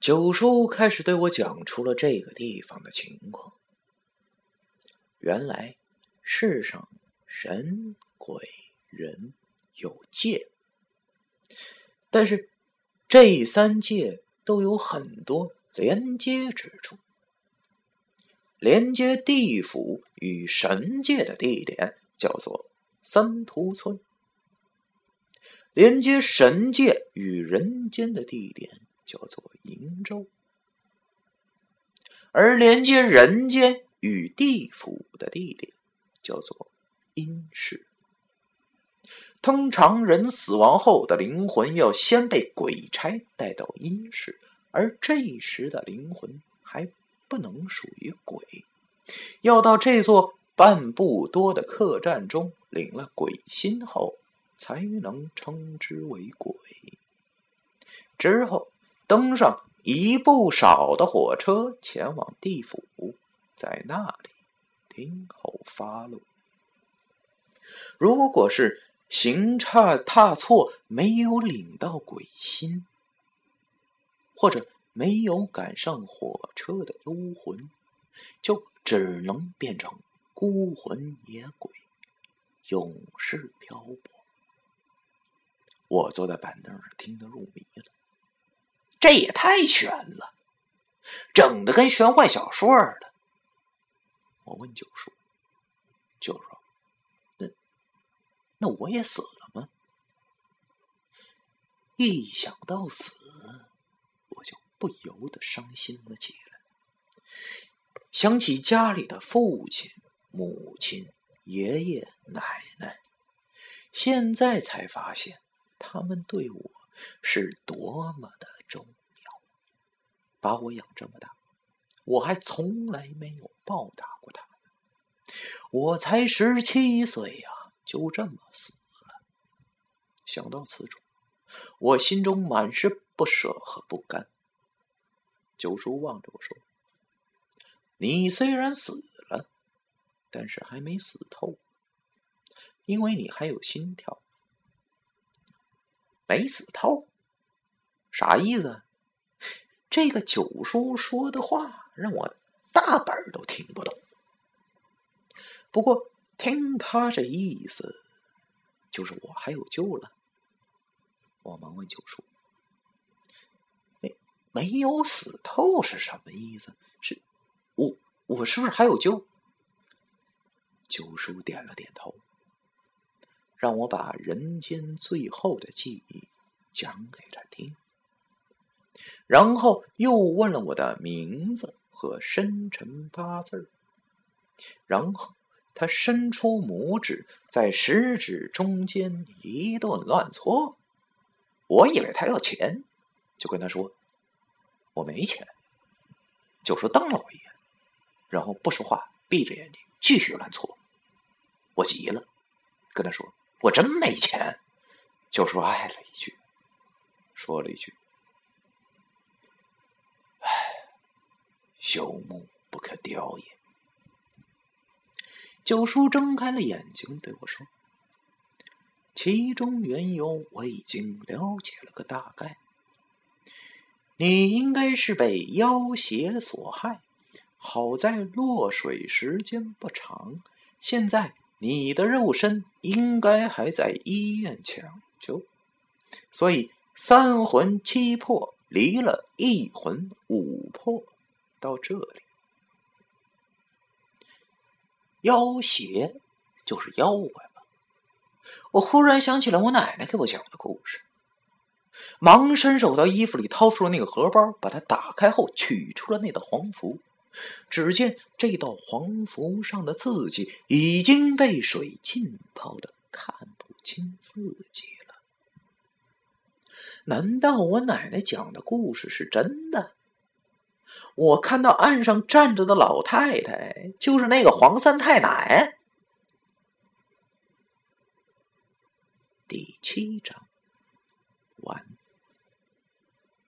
九叔开始对我讲出了这个地方的情况。原来世上神鬼人有界，但是这三界都有很多连接之处。连接地府与神界的地点叫做三屠村，连接神界与人间的地点叫做瀛洲，而连接人间与地府的地点叫做阴世。通常人死亡后的灵魂要先被鬼差带到阴世，而这时的灵魂还。不能属于鬼，要到这座半步多的客栈中领了鬼心后，才能称之为鬼。之后登上一部少的火车前往地府，在那里听候发落。如果是行差踏错，没有领到鬼心，或者。没有赶上火车的幽魂，就只能变成孤魂野鬼，永世漂泊。我坐在板凳上听得入迷了，这也太悬了，整的跟玄幻小说似的。我问九叔：“九叔，那那我也死了吗？”一想到死。我就不由得伤心了起来，想起家里的父亲、母亲、爷爷、奶奶，现在才发现他们对我是多么的重要，把我养这么大，我还从来没有报答过他们。我才十七岁呀，就这么死了。想到此处，我心中满是不舍和不甘。九叔望着我说：“你虽然死了，但是还没死透，因为你还有心跳。没死透，啥意思？这个九叔说的话让我大本都听不懂。不过听他这意思，就是我还有救了。”我忙问九叔。没有死透是什么意思？是，我我是不是还有救？九叔点了点头，让我把人间最后的记忆讲给他听，然后又问了我的名字和生辰八字然后他伸出拇指在食指中间一顿乱搓，我以为他要钱，就跟他说。我没钱，九叔瞪了我一眼，然后不说话，闭着眼睛继续乱搓。我急了，跟他说：“我真没钱。”九叔唉了一句，说了一句：“朽木不可雕也。”九叔睁开了眼睛对我说：“其中缘由我已经了解了个大概。”你应该是被妖邪所害，好在落水时间不长。现在你的肉身应该还在医院抢救，所以三魂七魄离了一魂五魄到这里。妖邪就是妖怪吧？我忽然想起了我奶奶给我讲的故事。忙伸手到衣服里掏出了那个荷包，把它打开后取出了那道黄符。只见这道黄符上的字迹已经被水浸泡的看不清字迹了。难道我奶奶讲的故事是真的？我看到岸上站着的老太太就是那个黄三太奶。第七章完。